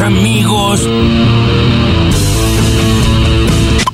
amigos.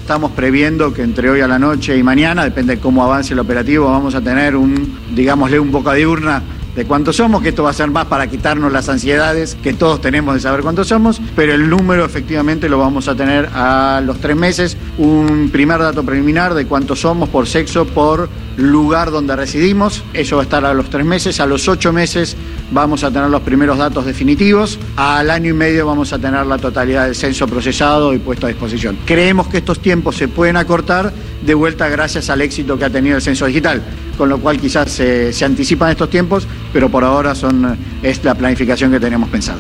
Estamos previendo que entre hoy a la noche y mañana, depende de cómo avance el operativo, vamos a tener un, digámosle, un boca de urna de cuántos somos, que esto va a ser más para quitarnos las ansiedades que todos tenemos de saber cuántos somos, pero el número efectivamente lo vamos a tener a los tres meses, un primer dato preliminar de cuántos somos por sexo, por lugar donde residimos, eso va a estar a los tres meses, a los ocho meses vamos a tener los primeros datos definitivos, al año y medio vamos a tener la totalidad del censo procesado y puesto a disposición. Creemos que estos tiempos se pueden acortar de vuelta gracias al éxito que ha tenido el censo digital, con lo cual quizás se, se anticipan estos tiempos, pero por ahora son, es la planificación que tenemos pensado.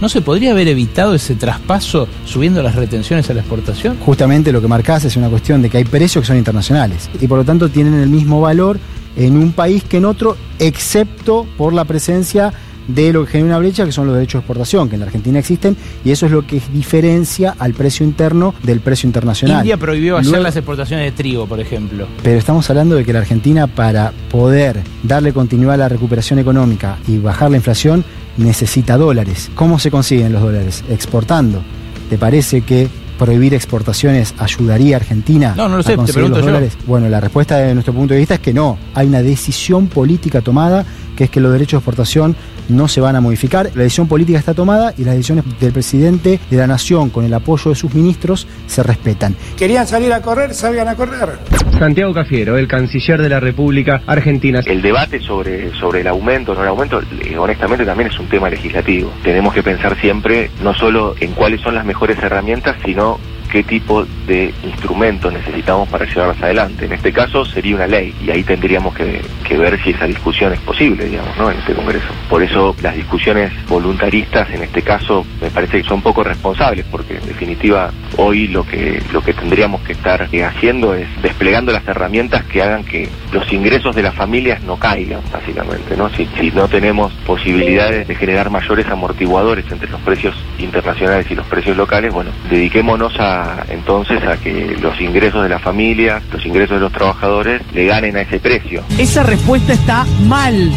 ¿No se podría haber evitado ese traspaso subiendo las retenciones a la exportación? Justamente lo que marcás es una cuestión de que hay precios que son internacionales y por lo tanto tienen el mismo valor en un país que en otro, excepto por la presencia de lo que genera una brecha, que son los derechos de exportación, que en la Argentina existen, y eso es lo que diferencia al precio interno del precio internacional. India prohibió Luego- hacer las exportaciones de trigo, por ejemplo. Pero estamos hablando de que la Argentina, para poder darle continuidad a la recuperación económica y bajar la inflación, necesita dólares. ¿Cómo se consiguen los dólares? Exportando. ¿Te parece que prohibir exportaciones ayudaría a Argentina No, no lo sé, a conseguir los yo. dólares? Bueno, la respuesta de nuestro punto de vista es que no. Hay una decisión política tomada, que es que los derechos de exportación no se van a modificar. La decisión política está tomada y las decisiones del presidente de la nación, con el apoyo de sus ministros, se respetan. Querían salir a correr, salgan a correr. Santiago Cafiero, el canciller de la República Argentina. El debate sobre, sobre el aumento o no el aumento, eh, honestamente también es un tema legislativo. Tenemos que pensar siempre no solo en cuáles son las mejores herramientas, sino qué tipo de instrumentos necesitamos para llevarlas adelante. En este caso sería una ley y ahí tendríamos que, ver si esa discusión es posible, digamos, ¿no? en este Congreso. Por eso las discusiones voluntaristas en este caso me parece que son poco responsables porque en definitiva hoy lo que, lo que tendríamos que estar eh, haciendo es desplegando las herramientas que hagan que los ingresos de las familias no caigan, básicamente, ¿no? Si, si no tenemos posibilidades de generar mayores amortiguadores entre los precios internacionales y los precios locales, bueno, dediquémonos a entonces a que los ingresos de las familias, los ingresos de los trabajadores le ganen a ese precio. Esa respuesta está mal.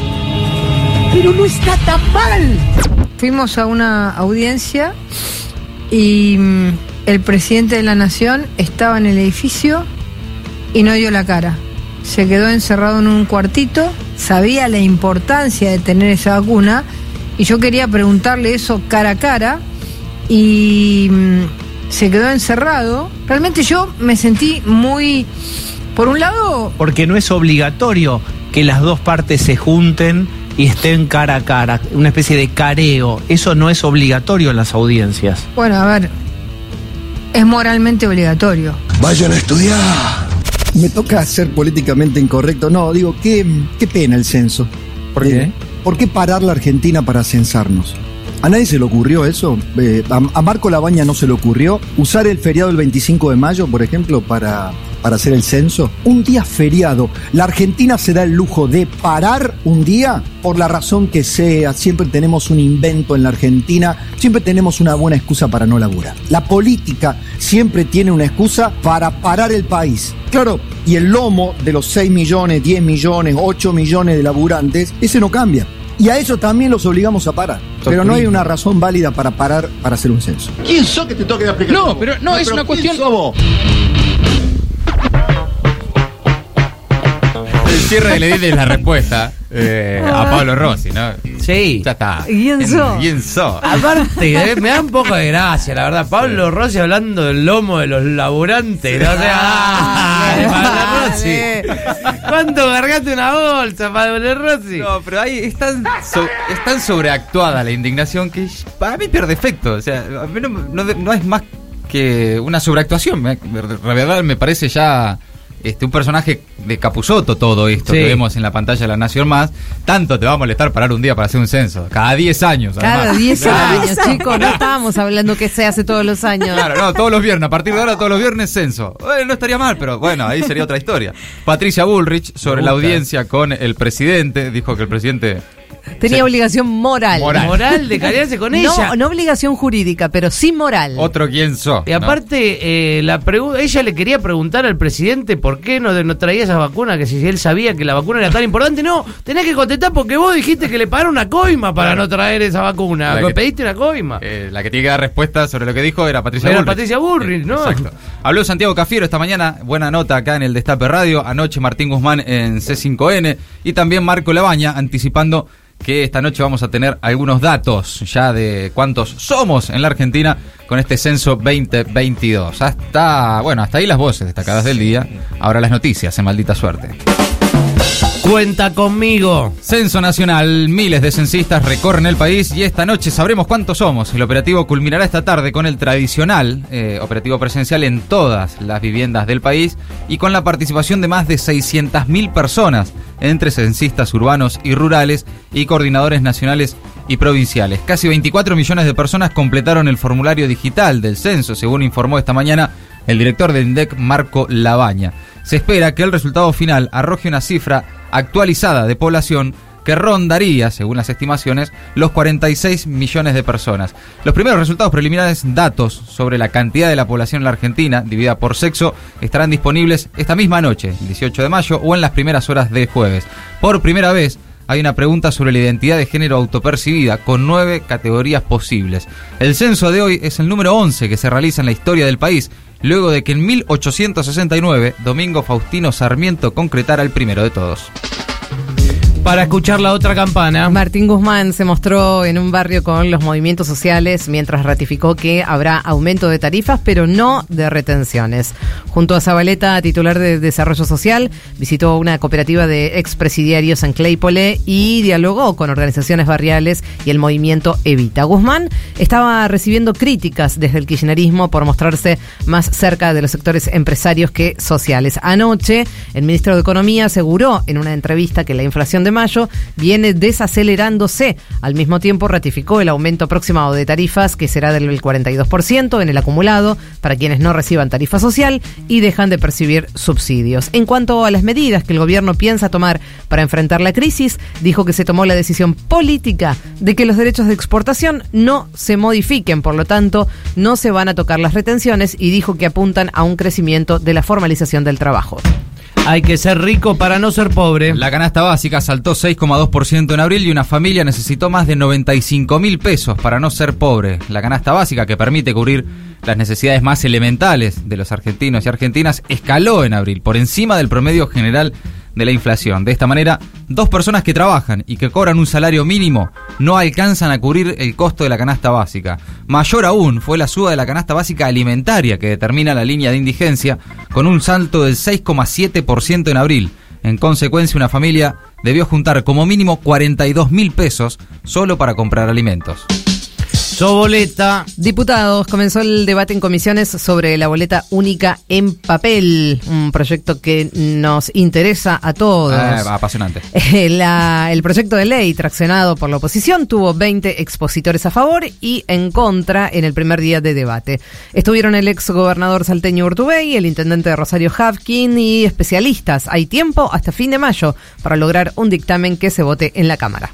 Pero no está tan mal. Fuimos a una audiencia y mm, el presidente de la nación estaba en el edificio y no dio la cara. Se quedó encerrado en un cuartito, sabía la importancia de tener esa vacuna y yo quería preguntarle eso cara a cara y mm, se quedó encerrado. Realmente yo me sentí muy, por un lado, Porque no es obligatorio que las dos partes se junten y estén cara a cara, una especie de careo. Eso no es obligatorio en las audiencias. bueno, a ver, es moralmente obligatorio. Vayan a estudiar. Me toca ser políticamente incorrecto. No, digo, qué, qué pena el censo. ¿Por qué? Eh, ¿Por qué parar la Argentina para censarnos? ¿A nadie se le ocurrió eso? Eh, a, Marco Labaña no se le ocurrió usar el feriado del 25 de mayo, por ejemplo, para, para hacer el censo. Un día feriado. La Argentina se da el lujo de parar un día por la razón que sea. Siempre tenemos un invento en la Argentina. Siempre tenemos una buena excusa para no laburar. La política siempre tiene una excusa para parar el país. Claro, y el lomo de los 6 millones, 10 millones, 8 millones de laburantes, ese no cambia. Y a eso también los obligamos a parar. Pero no hay una razón válida para parar para hacer un censo. ¿Quién sos que te toque la explicación? No, pero no, es una cuestión. El cierre edit es la respuesta eh, a Pablo Rossi, ¿no? Sí. Ya está. ¿Quién sos? ¿Quién sos? Aparte, eh, me da un poco de gracia, la verdad. Pablo Rossi hablando del lomo de los laburantes. ¿no? O sea, ah, Pablo Rossi. ¿Cuánto cargaste una bolsa, Pablo Rossi? No, pero ahí es tan, so- es tan sobreactuada la indignación que para mí pierde efecto. O sea, a mí no, no- no es más que una sobreactuación. La verdad me parece ya este, un personaje de Capusotto todo esto Sí. que vemos en la pantalla de La Nación Más. Tanto te va a molestar parar un día para hacer un censo. Cada 10 años. Cada además. 10 Claro. años, chicos. No estábamos hablando que se hace todos los años. Claro, no, todos los viernes, a partir de ahora todos los viernes censo. Bueno, no estaría mal, pero bueno, ahí sería otra historia. Patricia Bullrich, sobre la audiencia con el presidente, dijo que el presidente Tenía obligación moral. Moral. de cariarse con No, ella. no obligación jurídica, pero sí moral. Otro quién sos. Y aparte, eh, la pregu- ella le quería preguntar al presidente por qué no, no traía esas vacunas, que si él sabía que la vacuna era tan importante. No, tenés que contestar porque vos dijiste que le pagaron una coima para Claro. no traer esa vacuna. Que- Pediste una coima. Eh, la que tiene que dar respuesta sobre lo que dijo era Patricia Era Bullrich. Patricia Bullrich, ¿no? Exacto. Habló Santiago Cafiero esta mañana, buena nota acá en el Destape Radio, anoche Martín Guzmán en C5N y también Marco Labaña anticipando que esta noche vamos a tener algunos datos ya de cuántos somos en la Argentina con este censo 2022. Hasta, bueno, hasta ahí las voces destacadas del día. Ahora las noticias en maldita suerte. Cuenta conmigo. Censo Nacional, miles de censistas recorren el país y esta noche sabremos cuántos somos. El operativo culminará esta tarde con el tradicional eh, operativo presencial en todas las viviendas del país y con la participación de más de 600.000 personas, entre censistas urbanos y rurales y coordinadores nacionales y provinciales. Casi 24 millones de personas completaron el formulario digital del censo, según informó esta mañana el director del INDEC, Marco Labaña. Se espera que el resultado final arroje una cifra actualizada de población que rondaría, según las estimaciones, los 46 millones de personas. Los primeros resultados preliminares, datos sobre la cantidad de la población en la Argentina, dividida por sexo, estarán disponibles esta misma noche, el 18 de mayo, o en las primeras horas de jueves. Por primera vez, hay una pregunta sobre la identidad de género autopercibida, con nueve categorías posibles. El censo de hoy es el número 11 que se realiza en la historia del país, luego de que en 1869 Domingo Faustino Sarmiento concretara el primero de todos. Para escuchar la otra campana. Martín Guzmán se mostró en un barrio con los movimientos sociales mientras ratificó que habrá aumento de tarifas, pero no de retenciones. Junto a Zabaleta, titular de Desarrollo Social, visitó una cooperativa de expresidiarios en Claypole y dialogó con organizaciones barriales y el movimiento Evita. Guzmán estaba recibiendo críticas desde el kirchnerismo por mostrarse más cerca de los sectores empresarios que sociales. Anoche, el ministro de Economía aseguró en una entrevista que la inflación de mayo viene desacelerándose. Al mismo tiempo ratificó el aumento aproximado de tarifas que será del 42% en el acumulado para quienes no reciban tarifa social y dejan de percibir subsidios. En cuanto a las medidas que el gobierno piensa tomar para enfrentar la crisis, dijo que se tomó la decisión política de que los derechos de exportación no se modifiquen, por lo tanto no se van a tocar las retenciones y dijo que apuntan a un crecimiento de la formalización del trabajo. Hay que ser rico para no ser pobre. La canasta básica saltó 6,2% en abril y una familia necesitó más de 95 mil pesos para no ser pobre. La canasta básica, que permite cubrir las necesidades más elementales de los argentinos y argentinas, escaló en abril por encima del promedio general de la inflación. De esta manera, dos personas que trabajan y que cobran un salario mínimo no alcanzan a cubrir el costo de la canasta básica. Mayor aún fue la suba de la canasta básica alimentaria que determina la línea de indigencia con un salto del 6,7% en abril. En consecuencia, una familia debió juntar como mínimo 42 mil pesos solo para comprar alimentos. Soboleta. Diputados, comenzó el debate en comisiones sobre la boleta única en papel, un proyecto que nos interesa a todos. Ah, apasionante. Eh, la- el proyecto de ley traccionado por la oposición tuvo 20 expositores a favor y en contra en el primer día de debate. Estuvieron el ex gobernador salteño Urtubey, el intendente de Rosario Havkin y especialistas. Hay tiempo hasta fin de mayo para lograr un dictamen que se vote en la Cámara.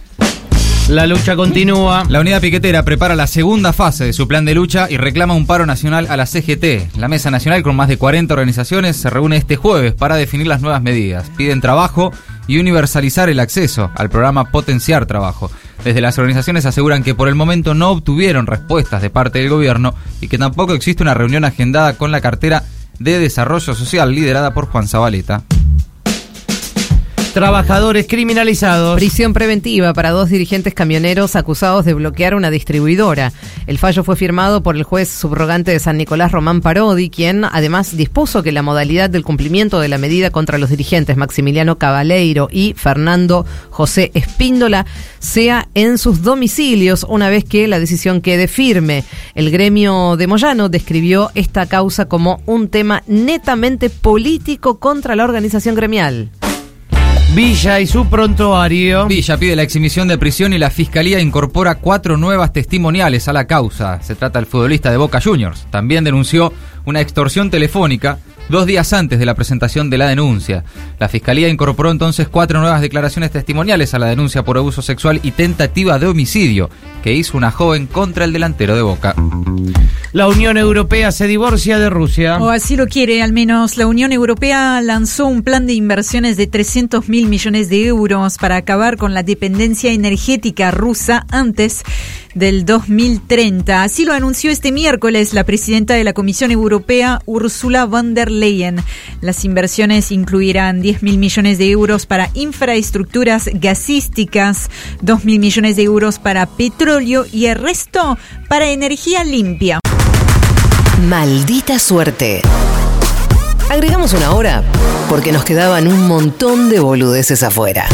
La lucha continúa. La unidad piquetera prepara la segunda fase de su plan de lucha y reclama un paro nacional a la CGT. La Mesa Nacional, con más de 40 organizaciones, se reúne este jueves para definir las nuevas medidas. Piden trabajo y universalizar el acceso al programa Potenciar Trabajo. Desde las organizaciones aseguran que por el momento no obtuvieron respuestas de parte del gobierno y que tampoco existe una reunión agendada con la cartera de Desarrollo Social liderada por Juan Zabaleta. Trabajadores criminalizados. Prisión preventiva para dos dirigentes camioneros acusados de bloquear una distribuidora. El fallo fue firmado por el juez subrogante de San Nicolás Román Parodi, quien además dispuso que la modalidad del cumplimiento de la medida contra los dirigentes Maximiliano Cabaleiro y Fernando José Espíndola sea en sus domicilios una vez que la decisión quede firme. El gremio de Moyano describió esta causa como un tema netamente político contra la organización gremial. Villa y su prontuario. Villa pide la exhibición de prisión y la fiscalía incorpora cuatro nuevas testimoniales a la causa. Se trata del futbolista de Boca Juniors. También denunció una extorsión telefónica dos días antes de la presentación de la denuncia. La Fiscalía incorporó entonces cuatro nuevas declaraciones testimoniales a la denuncia por abuso sexual y tentativa de homicidio que hizo una joven contra el delantero de Boca. La Unión Europea se divorcia de Rusia. O así lo quiere, al menos. La Unión Europea lanzó un plan de inversiones de 300 mil millones de euros para acabar con la dependencia energética rusa antes del 2030. Así lo anunció este miércoles la presidenta de la Comisión Europea, Ursula von der Leyen. Las inversiones incluirán 10 mil millones de euros para infraestructuras gasísticas, 2 mil millones de euros para petróleo y el resto para energía limpia. Maldita suerte. Agregamos una hora porque nos quedaban un montón de boludeces afuera.